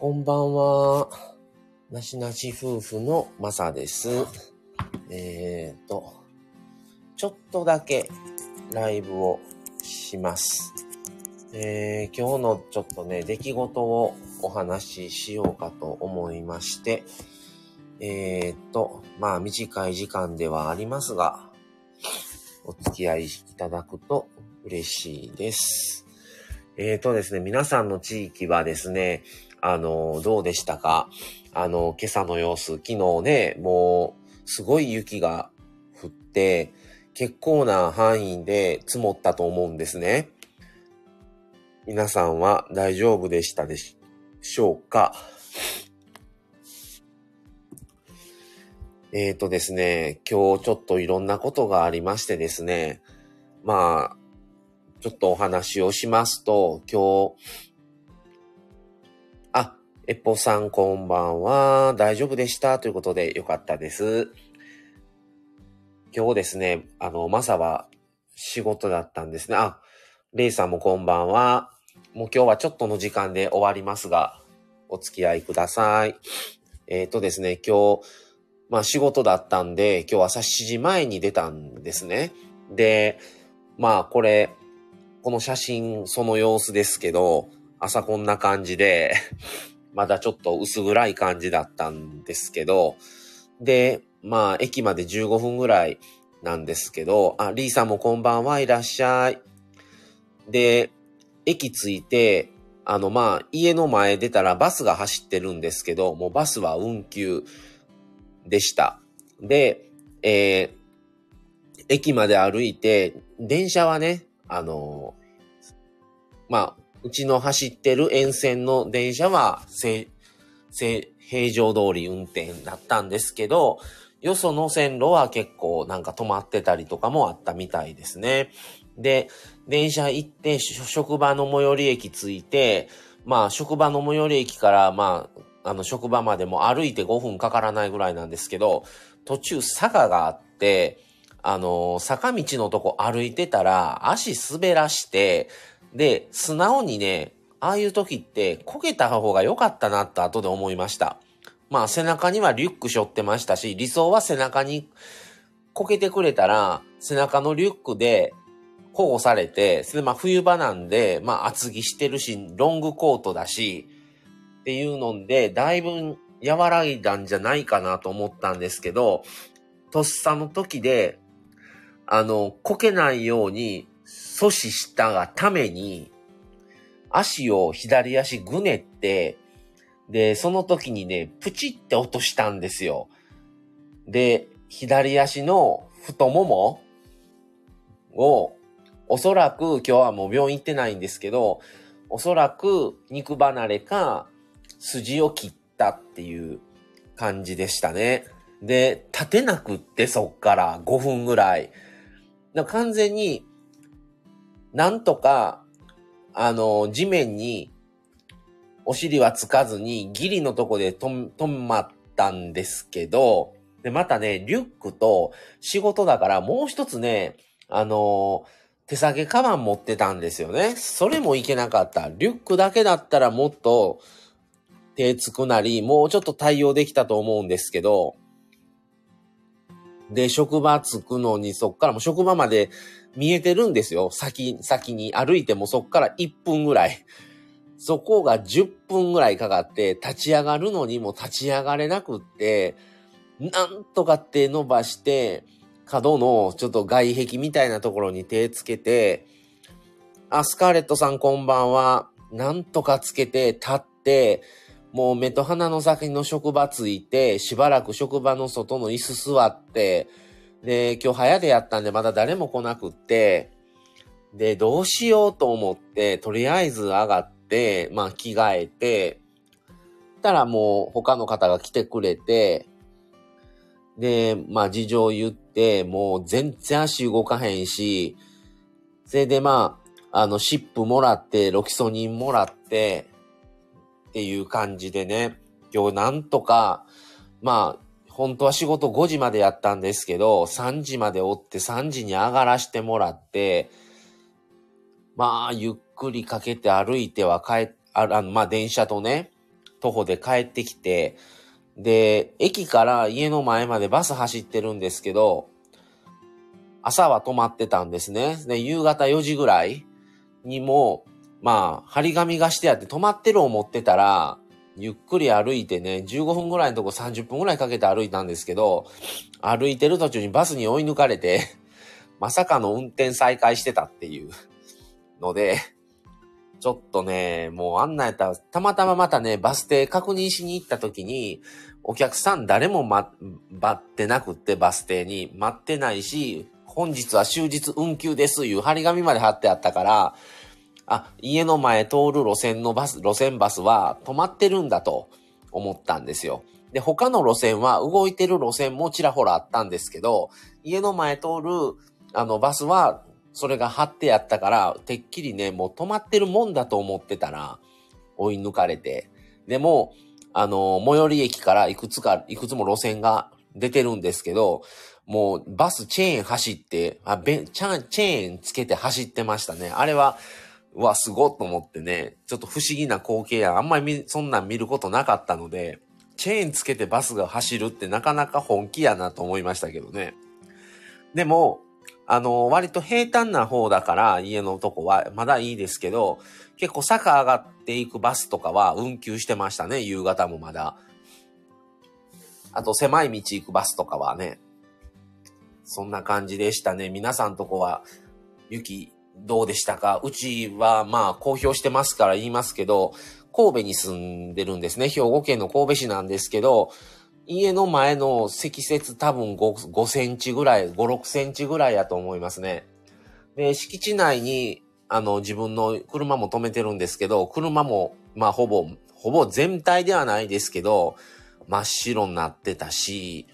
こんばんは。なしなし夫婦のまさです。えーと、ちょっとだけライブをします。えー、今日のちょっとね、出来事をお話ししようかと思いまして、えーと、まあ短い時間ではありますが、お付き合いいただくと嬉しいです。えーとですね、皆さんの地域はですね、あの、どうでしたか？あの、今朝の様子、昨日ね、もう、すごい雪が降って、結構な範囲で積もったと思うんですね。皆さんは大丈夫でしたでしょうか？えーとですね、今日ちょっといろんなことがありましてですね、まあ、ちょっとお話をしますと、今日、あ、えっぽさんこんばんは。大丈夫でした？ということでよかったです。今日ですね、あの、まさは仕事だったんですね。あ、レイさんもこんばんは。もう今日はちょっとの時間で終わりますが、お付き合いください。えっ、とですね、今日、まあ仕事だったんで、今日朝7時前に出たんですね。で、まあこれ、この写真、その様子ですけど、朝こんな感じで、まだちょっと薄暗い感じだったんですけど、で、まあ、駅まで15分ぐらいなんですけど、あ、リーさんもこんばんはいらっしゃい。で、駅着いて、あの、まあ、家の前出たらバスが走ってるんですけど、もうバスは運休でした。で、えー駅まで歩いて、電車はね、あのまあ、うちの走ってる沿線の電車は、せ、せ、平常通り運転だったんですけど、よその線路は結構なんか止まってたりとかもあったみたいですね。で、電車行って、職場の最寄り駅着いて、まあ、職場の最寄り駅から、まあ、あの、職場までも歩いて5分かからないぐらいなんですけど、途中坂があって、あの、坂道のとこ歩いてたら、足滑らして、で、素直にね、ああいう時って、こけた方が良かったなって後で思いました。まあ、背中にはリュック背負ってましたし、理想は背中にこけてくれたら、背中のリュックで保護されて、それまあ冬場なんで、まあ厚着してるし、ロングコートだし、っていうので、だいぶ和らいだんじゃないかなと思ったんですけど、とっさの時で、あの、こけないように阻止したがために、足を左足ぐねって、で、その時にね、プチって落としたんですよ。で、左足の太ももを、おそらく今日はもう病院行ってないんですけど、おそらく肉離れか筋を切ったっていう感じでしたね。で、立てなくってそっから5分ぐらい。完全になんとか、あの、地面にお尻はつかずにギリのとこでとん止まったんですけど、で、またね、リュックと仕事だからもう一つね、あの手提げカバン持ってたんですよね。それもいけなかった。リュックだけだったらもっと手つくなり、もうちょっと対応できたと思うんですけど、で、職場着くのにそっからも職場まで見えてるんですよ。先、先に歩いてもそっから1分ぐらい。そこが10分ぐらいかかって、立ち上がるのにも立ち上がれなくって、なんとか手伸ばして、角のちょっと外壁みたいなところに手つけて、あ、スカーレットさんこんばんは。なんとかつけて、立って、もう目と鼻の先の職場ついて、しばらく職場の外の椅子座って、で、今日早出やったんでまだ誰も来なくって、で、どうしようと思って、とりあえず上がって、まあ着替えて、たらもう他の方が来てくれて、で、まあ事情言って、もう全然足動かへんし、それでまあ、あの、シップもらって、ロキソニンもらって、っていう感じでね、今日なんとか、まあ、本当は仕事5時までやったんですけど、3時までおって3時に上がらしてもらって、まあ、ゆっくりかけて歩いては帰、ああの、まあ、電車とね、徒歩で帰ってきて、で、駅から家の前までバス走ってるんですけど、朝は止まってたんですね。で、夕方4時ぐらいにも、まあ、張り紙がしてあって止まってる思ってたら、ゆっくり歩いてね、15分ぐらいのとこ30分ぐらいかけて歩いたんですけど、歩いてる途中にバスに追い抜かれて、まさかの運転再開してたっていうので、ちょっとね、もうあんなやったら、たまたままたね、バス停確認しに行った時に、お客さん誰も待ってなくってバス停に。待ってないし、本日は終日運休ですいう張り紙まで貼ってあったから、あ、家の前通る路線のバス、路線バスは止まってるんだと思ったんですよ。で、他の路線は動いてる路線もちらほらあったんですけど、家の前通るあのバスはそれが貼ってあったから、てっきりね、もう止まってるもんだと思ってたら、追い抜かれて。でも、あの、最寄り駅からいくつか、いくつも路線が出てるんですけど、もうバスチェーン走って、あ、べチェーンつけて走ってましたね。あれは、うわ、すごっと思ってね、ちょっと不思議な光景や、あんまりそんなん見ることなかったので、チェーンつけてバスが走るってなかなか本気やなと思いましたけどね。でも、あの、割と平坦な方だから家のとこはまだいいですけど、結構坂上がっていくバスとかは運休してましたね、夕方もまだ。あと狭い道行くバスとかはね、そんな感じでしたね。皆さんとこは雪どうでしたか？うちはまあ公表してますから言いますけど、神戸に住んでるんですね。兵庫県の神戸市なんですけど、家の前の積雪多分 5, 5センチぐらい、5、6センチぐらいやと思いますね。で、敷地内に、あの、自分の車も止めてるんですけど、車も、まあ、ほぼ、ほぼ全体ではないですけど、真っ白になってたし、